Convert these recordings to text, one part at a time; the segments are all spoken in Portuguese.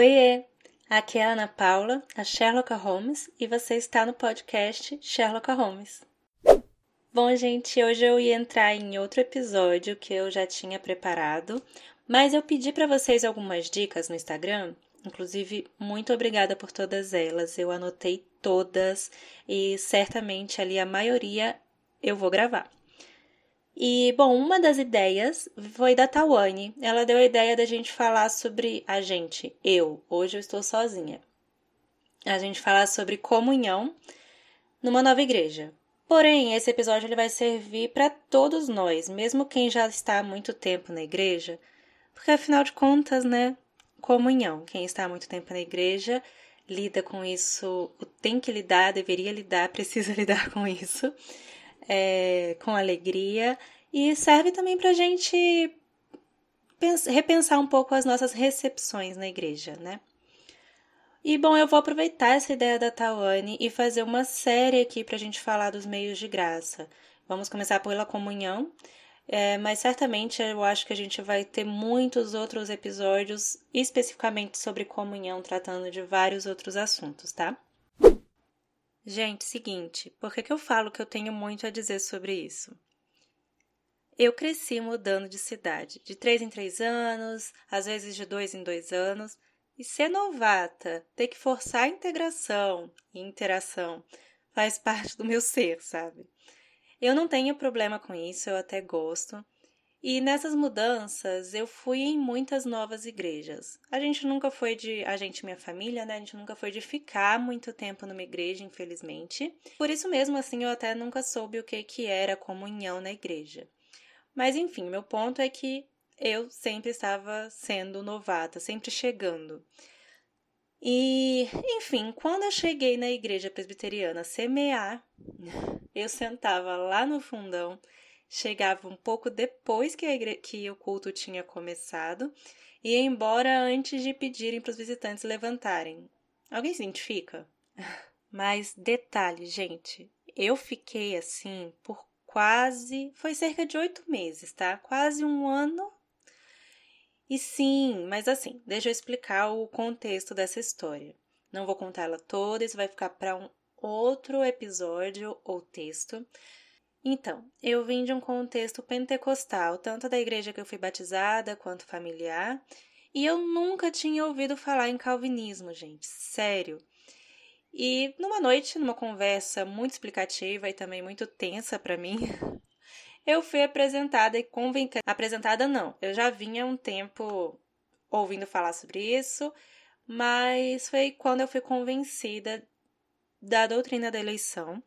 Oiê! Aqui é a Ana Paula, a Sherlock Holmes, e você está no podcast Sherlock Holmes. Bom, gente, hoje eu ia entrar em outro episódio que eu já tinha preparado, mas eu pedi para vocês algumas dicas no Instagram. Inclusive, muito obrigada por todas elas. Eu anotei todas e certamente ali a maioria eu vou gravar. E, bom, uma das ideias foi da Tawane. Ela deu a ideia da gente falar sobre a gente, eu, hoje eu estou sozinha. A gente falar sobre comunhão numa nova igreja. Porém, esse episódio ele vai servir para todos nós, mesmo quem já está há muito tempo na igreja, porque afinal de contas, né, comunhão. Quem está há muito tempo na igreja lida com isso, tem que lidar, deveria lidar, precisa lidar com isso, é, com alegria, e serve também para a gente repensar um pouco as nossas recepções na igreja, né? E bom, eu vou aproveitar essa ideia da Tawane e fazer uma série aqui para a gente falar dos meios de graça. Vamos começar pela comunhão, é, mas certamente eu acho que a gente vai ter muitos outros episódios especificamente sobre comunhão, tratando de vários outros assuntos, tá? Gente, seguinte, por que, que eu falo que eu tenho muito a dizer sobre isso? Eu cresci mudando de cidade, de três em três anos, às vezes de dois em dois anos, e ser novata, ter que forçar a integração e interação faz parte do meu ser, sabe? Eu não tenho problema com isso, eu até gosto. E nessas mudanças, eu fui em muitas novas igrejas. A gente nunca foi de. A gente, minha família, né? A gente nunca foi de ficar muito tempo numa igreja, infelizmente. Por isso mesmo, assim, eu até nunca soube o que, que era comunhão na igreja. Mas enfim, meu ponto é que eu sempre estava sendo novata, sempre chegando. E, enfim, quando eu cheguei na igreja presbiteriana semear, eu sentava lá no fundão, chegava um pouco depois que, igre... que o culto tinha começado e ia embora antes de pedirem para os visitantes levantarem. Alguém se identifica? Mas detalhe, gente, eu fiquei assim por quase. Foi cerca de oito meses, tá? Quase um ano e sim, mas assim, deixa eu explicar o contexto dessa história. Não vou contar ela toda, isso vai ficar para um outro episódio ou texto. Então, eu vim de um contexto pentecostal, tanto da igreja que eu fui batizada quanto familiar, e eu nunca tinha ouvido falar em calvinismo, gente, sério. E numa noite, numa conversa muito explicativa e também muito tensa para mim, eu fui apresentada e convencida. Apresentada não, eu já vinha um tempo ouvindo falar sobre isso, mas foi quando eu fui convencida da doutrina da eleição.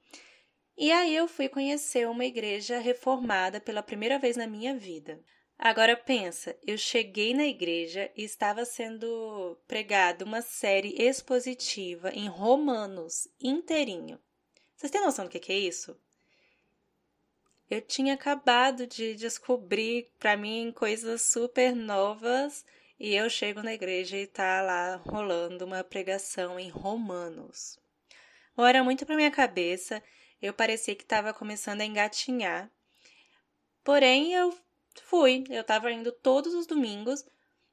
E aí eu fui conhecer uma igreja reformada pela primeira vez na minha vida. Agora pensa, eu cheguei na igreja e estava sendo pregada uma série expositiva em Romanos inteirinho. Vocês têm noção do que é isso? eu tinha acabado de descobrir para mim coisas super novas e eu chego na igreja e tá lá rolando uma pregação em Romanos. Bom, era muito para minha cabeça, eu parecia que estava começando a engatinhar. Porém, eu fui, eu estava indo todos os domingos,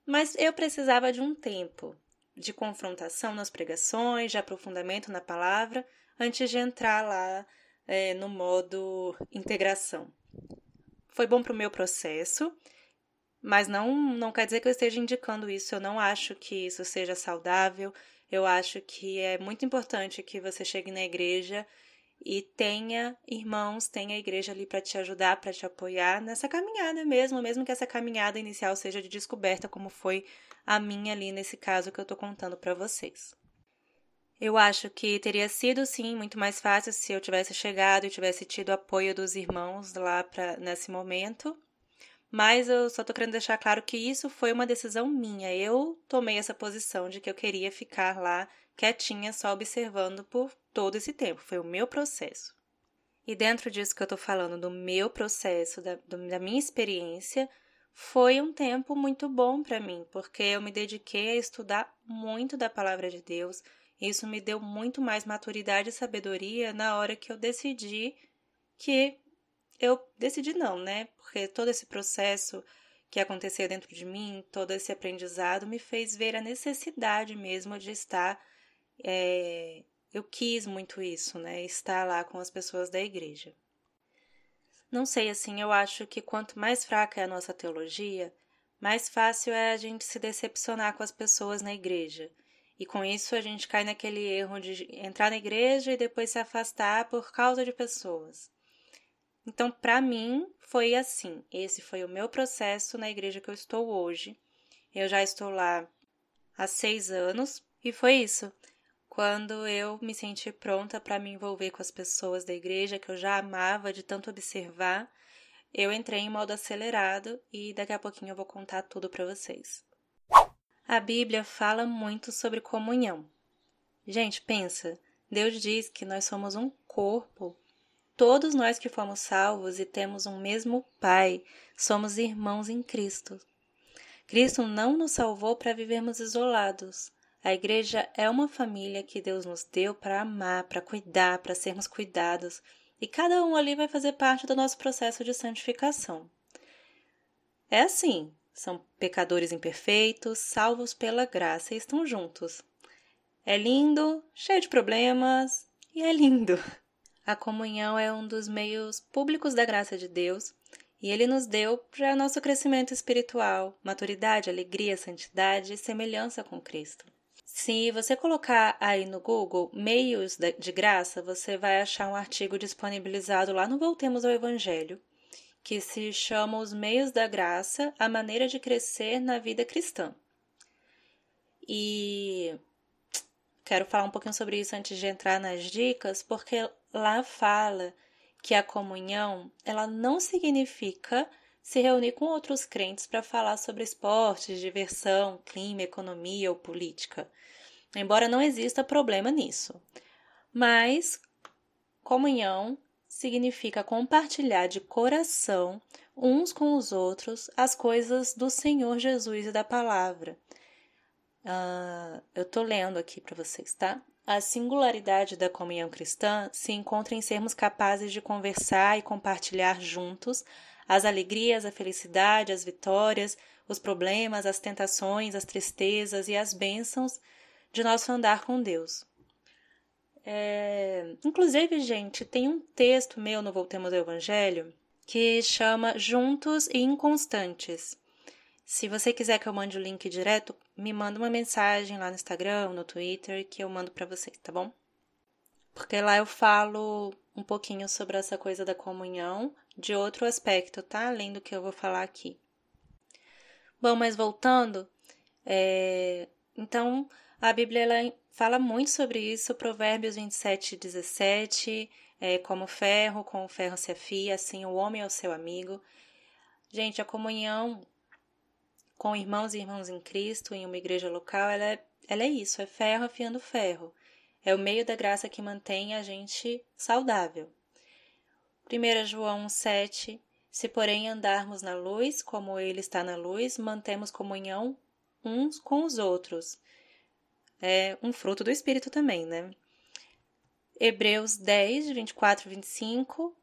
mas eu precisava de um tempo de confrontação nas pregações, de aprofundamento na palavra, antes de entrar lá é, no modo integração. Foi bom para o meu processo, mas não, não quer dizer que eu esteja indicando isso. Eu não acho que isso seja saudável. Eu acho que é muito importante que você chegue na igreja e tenha irmãos, tenha a igreja ali para te ajudar, para te apoiar nessa caminhada mesmo, mesmo que essa caminhada inicial seja de descoberta, como foi a minha ali nesse caso que eu estou contando para vocês. Eu acho que teria sido sim muito mais fácil se eu tivesse chegado e tivesse tido apoio dos irmãos lá pra, nesse momento. Mas eu só tô querendo deixar claro que isso foi uma decisão minha. Eu tomei essa posição de que eu queria ficar lá quietinha, só observando por todo esse tempo. Foi o meu processo. E dentro disso que eu tô falando, do meu processo, da, da minha experiência, foi um tempo muito bom para mim, porque eu me dediquei a estudar muito da palavra de Deus, isso me deu muito mais maturidade e sabedoria na hora que eu decidi que eu decidi não, né? Porque todo esse processo que aconteceu dentro de mim, todo esse aprendizado, me fez ver a necessidade mesmo de estar. É, eu quis muito isso, né? Estar lá com as pessoas da igreja. Não sei, assim, eu acho que quanto mais fraca é a nossa teologia, mais fácil é a gente se decepcionar com as pessoas na igreja. E com isso a gente cai naquele erro de entrar na igreja e depois se afastar por causa de pessoas. Então, para mim, foi assim. Esse foi o meu processo na igreja que eu estou hoje. Eu já estou lá há seis anos e foi isso. Quando eu me senti pronta para me envolver com as pessoas da igreja que eu já amava de tanto observar, eu entrei em modo acelerado e daqui a pouquinho eu vou contar tudo para vocês. A Bíblia fala muito sobre comunhão. Gente, pensa, Deus diz que nós somos um corpo Todos nós que fomos salvos e temos um mesmo Pai, somos irmãos em Cristo. Cristo não nos salvou para vivermos isolados. A igreja é uma família que Deus nos deu para amar, para cuidar, para sermos cuidados, e cada um ali vai fazer parte do nosso processo de santificação. É assim, são pecadores imperfeitos, salvos pela graça e estão juntos. É lindo, cheio de problemas, e é lindo. A comunhão é um dos meios públicos da graça de Deus e ele nos deu para nosso crescimento espiritual, maturidade, alegria, santidade e semelhança com Cristo. Se você colocar aí no Google meios de graça, você vai achar um artigo disponibilizado lá no Voltemos ao Evangelho, que se chama Os Meios da Graça, a maneira de crescer na vida cristã. E quero falar um pouquinho sobre isso antes de entrar nas dicas, porque lá fala que a comunhão ela não significa se reunir com outros crentes para falar sobre esportes, diversão, clima, economia ou política. Embora não exista problema nisso. Mas comunhão significa compartilhar de coração uns com os outros as coisas do Senhor Jesus e da palavra. Uh, eu estou lendo aqui para vocês, tá? A singularidade da comunhão cristã se encontra em sermos capazes de conversar e compartilhar juntos as alegrias, a felicidade, as vitórias, os problemas, as tentações, as tristezas e as bênçãos de nosso andar com Deus. É... Inclusive, gente, tem um texto meu no Voltemos ao Evangelho que chama Juntos e Inconstantes. Se você quiser que eu mande o link direto, me manda uma mensagem lá no Instagram, no Twitter, que eu mando para vocês, tá bom? Porque lá eu falo um pouquinho sobre essa coisa da comunhão de outro aspecto, tá? Além do que eu vou falar aqui. Bom, mas voltando, é... então a Bíblia ela fala muito sobre isso, Provérbios 27, 17, é, como ferro, com o ferro se afia, assim o homem é o seu amigo. Gente, a comunhão com irmãos e irmãs em Cristo em uma igreja local, ela é, ela é isso, é ferro afiando ferro. É o meio da graça que mantém a gente saudável. 1 João 7 Se, porém, andarmos na luz, como ele está na luz, mantemos comunhão uns com os outros. É um fruto do Espírito também, né? Hebreus 10, 24 e 25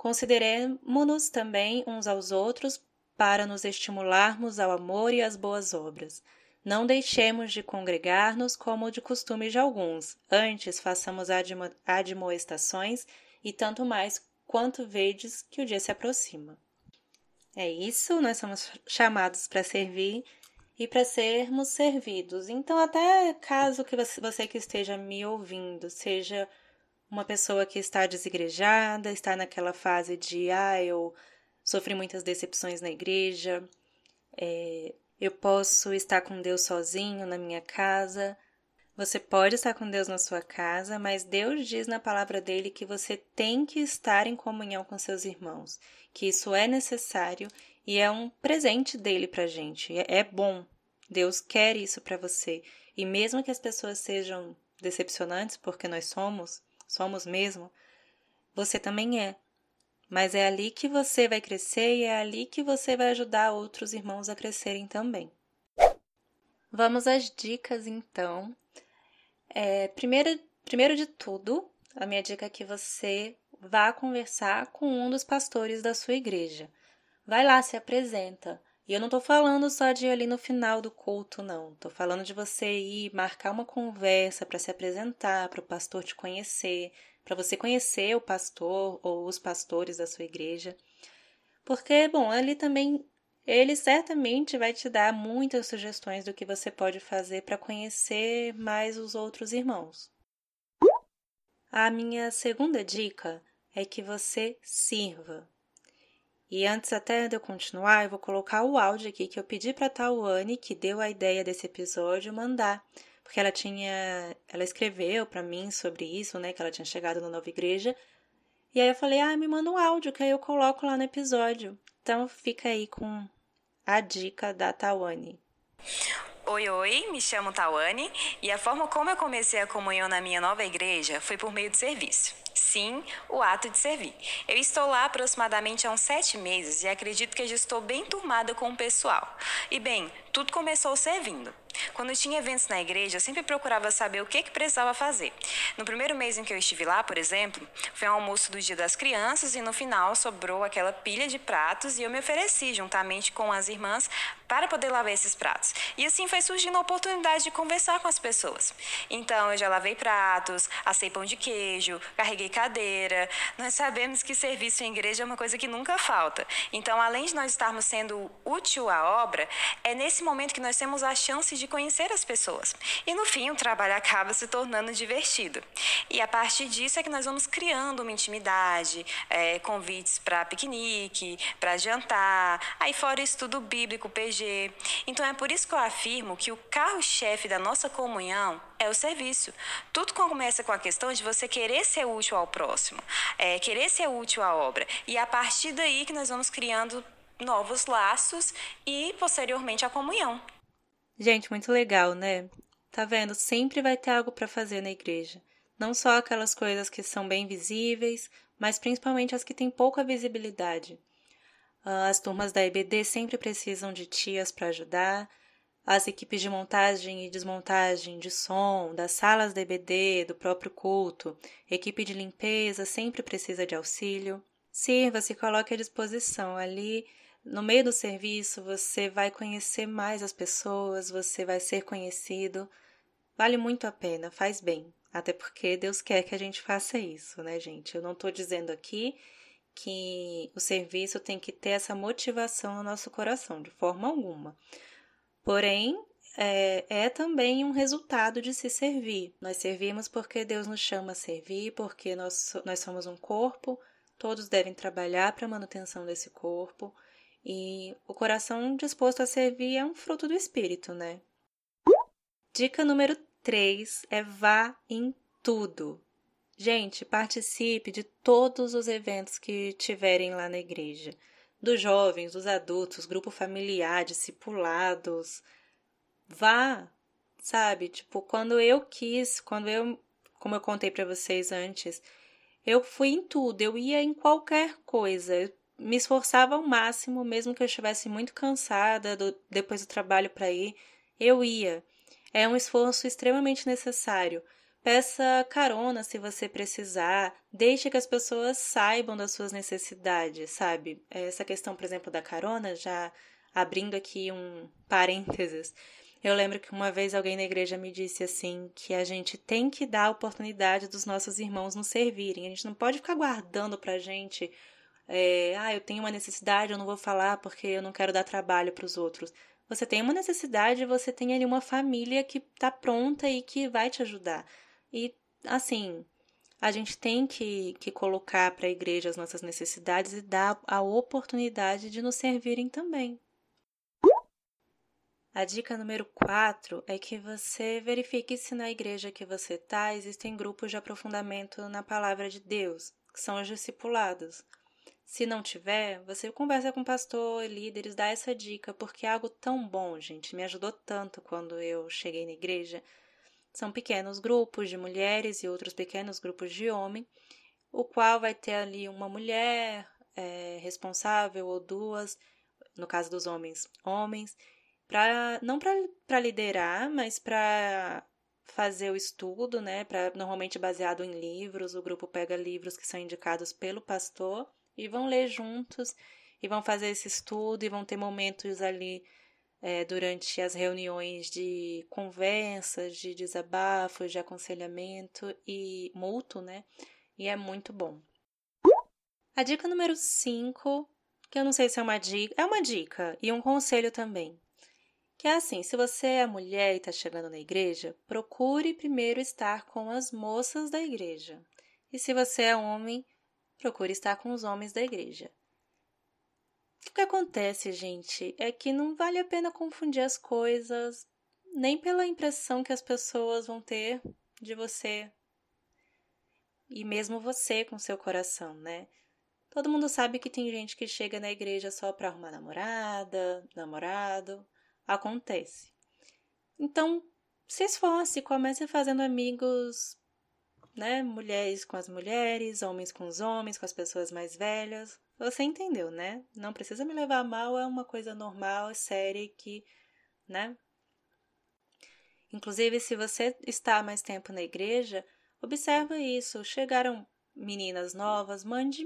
Consideremos-nos também uns aos outros para nos estimularmos ao amor e às boas obras. Não deixemos de congregar-nos como de costume de alguns, antes façamos admo admoestações e tanto mais quanto vedes que o dia se aproxima. É isso, nós somos chamados para servir e para sermos servidos. Então, até caso que você, que esteja me ouvindo seja uma pessoa que está desigrejada, está naquela fase de ah, eu sofri muitas decepções na igreja, é, eu posso estar com Deus sozinho na minha casa. Você pode estar com Deus na sua casa, mas Deus diz na palavra dele que você tem que estar em comunhão com seus irmãos, que isso é necessário e é um presente dele pra gente. É, é bom. Deus quer isso para você. E mesmo que as pessoas sejam decepcionantes, porque nós somos, somos mesmo, você também é mas é ali que você vai crescer e é ali que você vai ajudar outros irmãos a crescerem também. Vamos às dicas então. É, primeiro, primeiro de tudo, a minha dica é que você vá conversar com um dos pastores da sua igreja. Vai lá, se apresenta E eu não tô falando só de ir ali no final do culto, não. Tô falando de você ir marcar uma conversa para se apresentar, para o pastor te conhecer, para você conhecer o pastor ou os pastores da sua igreja. Porque, bom, ali também ele certamente vai te dar muitas sugestões do que você pode fazer para conhecer mais os outros irmãos. A minha segunda dica é que você sirva. E antes até de eu continuar, eu vou colocar o áudio aqui que eu pedi para a Tawane, que deu a ideia desse episódio, mandar, porque ela tinha, ela escreveu para mim sobre isso, né, que ela tinha chegado na nova igreja. E aí eu falei: "Ah, me manda um áudio que aí eu coloco lá no episódio". Então fica aí com a dica da Tawane. Oi, oi, me chamo Tawane e a forma como eu comecei a comunhão na minha nova igreja foi por meio de serviço. Sim, o ato de servir. Eu estou lá aproximadamente há uns sete meses e acredito que já estou bem turmada com o pessoal. E bem, tudo começou servindo. Quando tinha eventos na igreja, eu sempre procurava saber o que, que precisava fazer. No primeiro mês em que eu estive lá, por exemplo, foi um almoço do Dia das Crianças e no final sobrou aquela pilha de pratos e eu me ofereci juntamente com as irmãs para poder lavar esses pratos. E assim foi surgindo a oportunidade de conversar com as pessoas. Então eu já lavei pratos, assei pão de queijo, carreguei cadeira. Nós sabemos que serviço em igreja é uma coisa que nunca falta. Então, além de nós estarmos sendo útil à obra, é nesse momento que nós temos a chance de conhecer as pessoas. E no fim, o trabalho acaba se tornando divertido. E a partir disso é que nós vamos criando uma intimidade, é, convites para piquenique, para jantar, aí fora estudo bíblico, PG. Então é por isso que eu afirmo que o carro-chefe da nossa comunhão é o serviço. Tudo começa com a questão de você querer ser útil ao próximo, é, querer ser útil à obra. E é a partir daí que nós vamos criando novos laços e posteriormente a comunhão. Gente, muito legal, né? Tá vendo? Sempre vai ter algo para fazer na igreja. Não só aquelas coisas que são bem visíveis, mas principalmente as que têm pouca visibilidade. As turmas da EBD sempre precisam de tias para ajudar. As equipes de montagem e desmontagem de som, das salas da EBD, do próprio culto, equipe de limpeza sempre precisa de auxílio. Sirva-se, coloque à disposição ali no meio do serviço, você vai conhecer mais as pessoas, você vai ser conhecido. Vale muito a pena, faz bem. Até porque Deus quer que a gente faça isso, né, gente? Eu não estou dizendo aqui que o serviço tem que ter essa motivação no nosso coração, de forma alguma. Porém, é, é, também um resultado de se servir. Nós servimos porque Deus nos chama a servir, porque nós, nós somos um corpo, todos devem trabalhar para a manutenção desse corpo. E o coração disposto a servir é um fruto do espírito, né? Dica número 3 é vá em tudo. Gente, participe de todos os eventos que tiverem lá na igreja. Dos jovens, dos adultos, grupo familiar, discipulados. Vá, sabe? Tipo, quando eu quis, quando eu, como eu contei para vocês antes, eu fui em tudo, eu ia em qualquer coisa me esforçava ao máximo, mesmo que eu estivesse muito cansada do, depois do trabalho para ir, eu ia. É um esforço extremamente necessário. Peça carona se você precisar, deixe que as pessoas saibam das suas necessidades, sabe? Essa questão, por exemplo, da carona, já abrindo aqui um parênteses. Eu lembro que uma vez alguém na igreja me disse assim que a gente tem que dar a oportunidade dos nossos irmãos nos servirem. A gente não pode ficar guardando pra gente é, ah, eu tenho uma necessidade, eu não vou falar porque eu não quero dar trabalho para os outros. Você tem uma necessidade, você tem ali uma família que está pronta e que vai te ajudar. E, assim, a gente tem que, que colocar para a igreja as nossas necessidades e dar a oportunidade de nos servirem também. A dica número 4 é que você verifique se na igreja que você está existem grupos de aprofundamento na palavra de Deus, que são os discipulados. Se não tiver, você conversa com o pastor, líderes, dá essa dica, porque é algo tão bom, gente. Me ajudou tanto quando eu cheguei na igreja. São pequenos grupos de mulheres e outros pequenos grupos de homem, o qual vai ter ali uma mulher é, responsável ou duas, no caso dos homens, homens, pra, não para liderar, mas para fazer o estudo, né? Pra, normalmente baseado em livros. O grupo pega livros que são indicados pelo pastor e vão ler juntos. e vão fazer esse estudo e vão ter momentos ali é, durante as reuniões de conversas, de desabafos, de aconselhamento e mútuo, né? E é muito bom. A dica número 5, que eu não sei se é uma dica, é uma dica e um conselho também. Que é assim, se você é mulher e está chegando na igreja, procure primeiro estar com as moças da igreja. E se você é homem, procure estar com os homens da igreja. O que acontece, gente, é que não vale a pena confundir as coisas, nem pela impressão que as pessoas vão ter de você. E mesmo você com seu coração, né? Todo mundo sabe que tem gente que chega na igreja só para arrumar namorada, namorado. Acontece. Então, se esforce, comece fazendo amigos, né? Mulheres com as mulheres, homens com os homens, com as pessoas mais velhas. Você entendeu, né? Não precisa me levar mal, é uma coisa normal, é séria que, né? Inclusive, se você está mais tempo na igreja, observa isso. Chegaram meninas novas, mande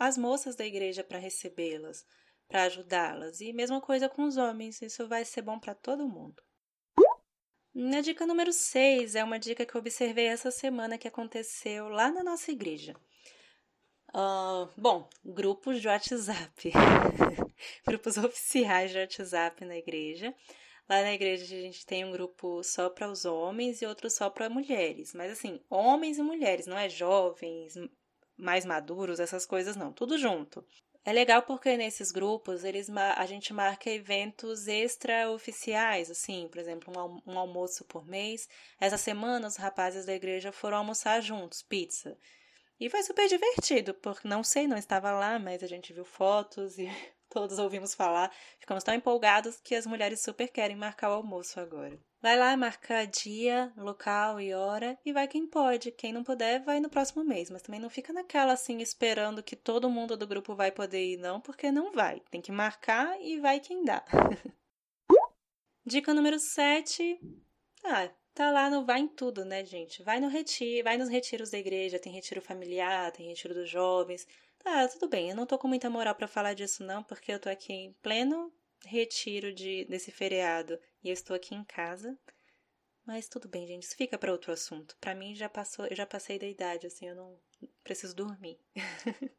as moças da igreja para recebê-las, para ajudá-las. E mesma coisa com os homens, isso vai ser bom para todo mundo. Na dica número 6 é uma dica que eu observei essa semana que aconteceu lá na nossa igreja. Uh, bom, grupos de WhatsApp. grupos oficiais de WhatsApp na igreja. Lá na igreja a gente tem um grupo só para os homens e outro só para mulheres. Mas assim, homens e mulheres, não é jovens, mais maduros, essas coisas não, tudo junto. É legal porque nesses grupos eles a gente marca eventos extraoficiais, assim, por exemplo, um, um almoço por mês. Essa semana os rapazes da igreja foram almoçar juntos, pizza. E foi super divertido, porque não sei, não estava lá, mas a gente viu fotos e todos ouvimos falar. Ficamos tão empolgados que as mulheres super querem marcar o almoço agora. Vai lá, marca dia, local e hora e vai quem pode. Quem não puder, vai no próximo mês. Mas também não fica naquela assim, esperando que todo mundo do grupo vai poder ir, não, porque não vai. Tem que marcar e vai quem dá. Dica número 7. Ah, tá lá no Vai em Tudo, né, gente? Vai no retiro, vai nos retiros da igreja, tem retiro familiar, tem retiro dos jovens. Tá, tudo bem, eu não tô com muita moral para falar disso não, porque eu tô aqui em pleno retiro de desse feriado e eu estou aqui em casa. Mas tudo bem, gente, isso fica para outro assunto. Para mim já passou, eu já passei da idade, assim, eu não preciso dormir.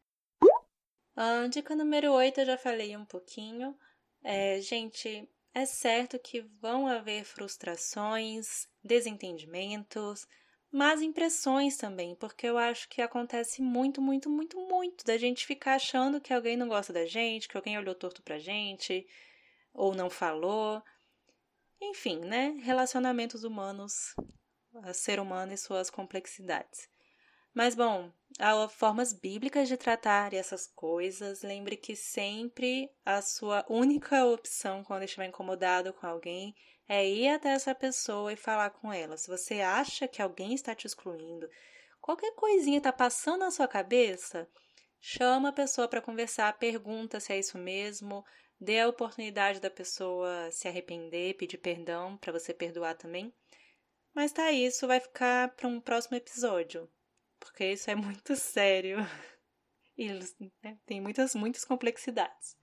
dica número 8 eu já falei um pouquinho. É, gente, é certo que vão haver frustrações, desentendimentos, mas impressões também, porque eu acho que acontece muito, muito, muito, muito da gente ficar achando que alguém não gosta da gente, que alguém olhou torto pra gente, ou não falou. Enfim, né? Relacionamentos humanos, ser humano e suas complexidades. Mas bom, há formas bíblicas de tratar essas coisas. Lembre que sempre a sua única opção quando estiver incomodado com alguém é ir até essa pessoa e falar com ela. Se você acha que alguém está te excluindo, qualquer coisinha está passando na sua cabeça, chama a pessoa para conversar, pergunta se é isso mesmo, dê a oportunidade da pessoa se arrepender, pedir perdão para você perdoar também. Mas tá, isso vai ficar para um próximo episódio porque isso é muito sério e né, tem muitas, muitas complexidades.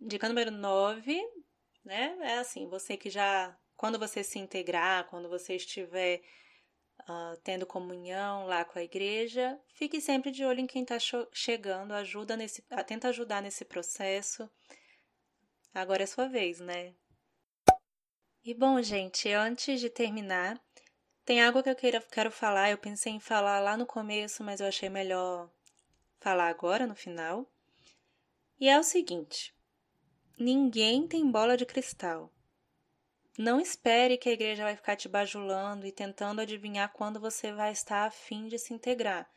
Dica número 9, né? É assim, você que já, quando você se integrar, quando você estiver uh, tendo comunhão lá com a igreja, fique sempre de olho em quem está chegando, ajuda nesse, tenta ajudar nesse processo. Agora é sua vez, né? E bom, gente, antes de terminar, tem algo que eu queira, quero falar, eu pensei em falar lá no começo, mas eu achei melhor falar agora, no final. E é o seguinte: ninguém tem bola de cristal. Não espere que a igreja vai ficar te bajulando e tentando adivinhar quando você vai estar a fim de se integrar.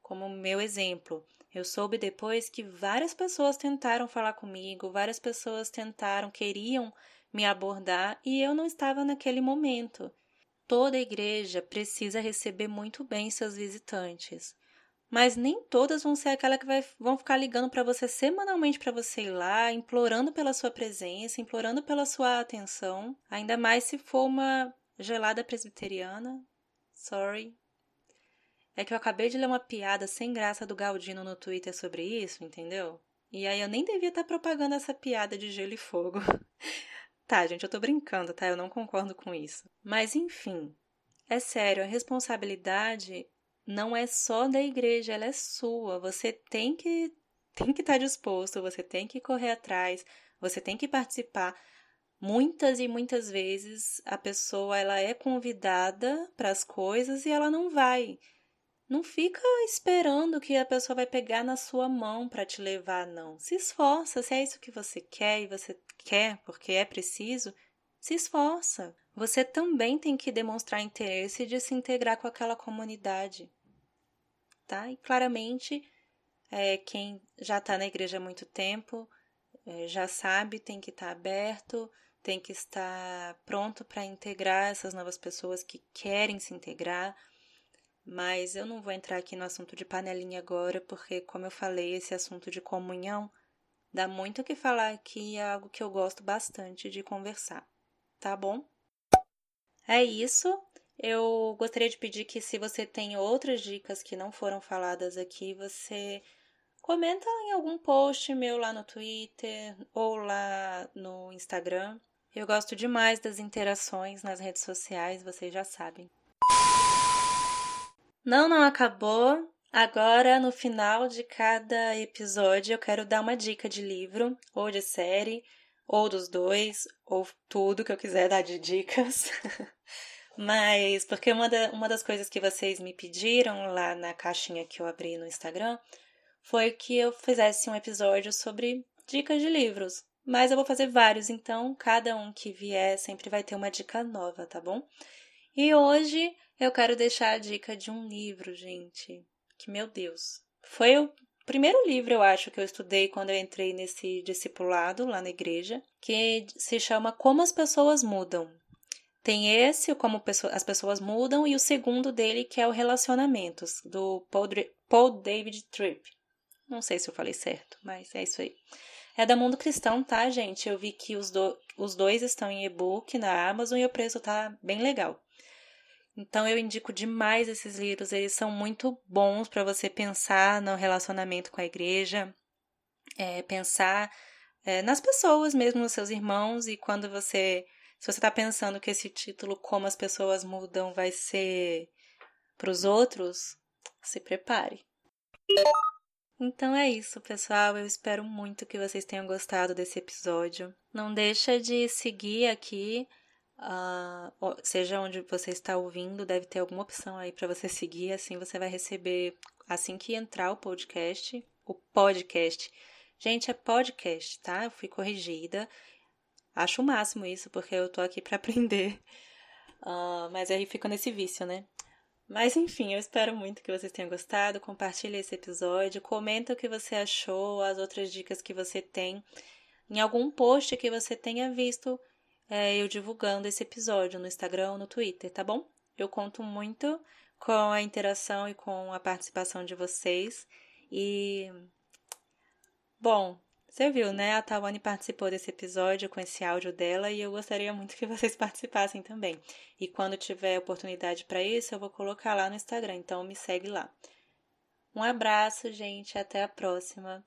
Como meu exemplo, eu soube depois que várias pessoas tentaram falar comigo, várias pessoas tentaram, queriam me abordar e eu não estava naquele momento. Toda igreja precisa receber muito bem seus visitantes, mas nem todas vão ser aquela que vai, vão ficar ligando para você semanalmente para você ir lá, implorando pela sua presença, implorando pela sua atenção, ainda mais se for uma gelada presbiteriana. Sorry. É que eu acabei de ler uma piada sem graça do Galdino no Twitter sobre isso, entendeu? E aí eu nem devia estar propagando essa piada de gelo e fogo. tá, gente, eu tô brincando, tá? Eu não concordo com isso. Mas enfim, é sério, a responsabilidade não é só da igreja, ela é sua. Você tem que tem que estar disposto, você tem que correr atrás, você tem que participar. Muitas e muitas vezes a pessoa ela é convidada para as coisas e ela não vai. Não fica esperando que a pessoa vai pegar na sua mão para te levar, não. Se esforça, se é isso que você quer e você quer porque é preciso, se esforça. Você também tem que demonstrar interesse de se integrar com aquela comunidade, tá? E claramente, é, quem já está na igreja há muito tempo é, já sabe, tem que estar tá aberto, tem que estar pronto para integrar essas novas pessoas que querem se integrar. Mas eu não vou entrar aqui no assunto de panelinha agora, porque, como eu falei, esse assunto de comunhão dá muito o que falar aqui, é algo que eu gosto bastante de conversar, tá bom? É isso. Eu gostaria de pedir que, se você tem outras dicas que não foram faladas aqui, você comenta em algum post meu lá no Twitter ou lá no Instagram. Eu gosto demais das interações nas redes sociais, vocês já sabem. Não, não acabou. Agora, no final de cada episódio, eu quero dar uma dica de livro, ou de série, ou dos dois, ou tudo que eu quiser dar de dicas. Mas, porque uma, da, uma das coisas que vocês me pediram lá na caixinha que eu abri no Instagram foi que eu fizesse um episódio sobre dicas de livros. Mas eu vou fazer vários, então cada um que vier sempre vai ter uma dica nova, tá bom? E hoje eu quero deixar a dica de um livro, gente. Que, meu Deus, foi o primeiro livro, eu acho, que eu estudei quando eu entrei nesse discipulado lá na igreja, que se chama Como as Pessoas Mudam. Tem esse, Como as Pessoas Mudam, e o segundo dele, que é o Relacionamentos, do Paul, David Tripp. Não sei se eu falei certo, mas é isso aí. É da Mundo Cristão, tá, gente? Eu vi que os, do, os dois estão em e-book na Amazon e o preço tá bem legal. Então eu indico demais esses livros, eles são muito bons para você pensar no relacionamento com a igreja, é, pensar é, nas pessoas mesmo, nos seus irmãos, e quando você. Se você está pensando que esse título, Como as Pessoas Mudam, vai ser para os outros, se prepare. Então é isso, pessoal. Eu espero muito que vocês tenham gostado desse episódio. Não deixa de seguir aqui Uh, seja onde você está ouvindo, deve ter alguma opção aí para você seguir, assim você vai receber assim que entrar o podcast, o podcast. Gente, é podcast, tá? Eu fui corrigida. Acho o máximo isso, porque eu tô aqui para aprender. Uh, mas aí fica nesse vício, né? Mas enfim, eu espero muito que vocês tenham gostado. Compartilhe esse episódio, comenta o que você achou, as outras dicas que você tem em algum post que você tenha visto é, eu divulgando esse episódio no Instagram ou no Twitter, tá bom? Eu conto muito com a interação e com a participação de vocês. E. Bom, você viu, né? A Tawane participou desse episódio com esse áudio dela e eu gostaria muito que vocês participassem também. E quando tiver oportunidade para isso, eu vou colocar lá no Instagram, então me segue lá. Um abraço, gente, até a próxima.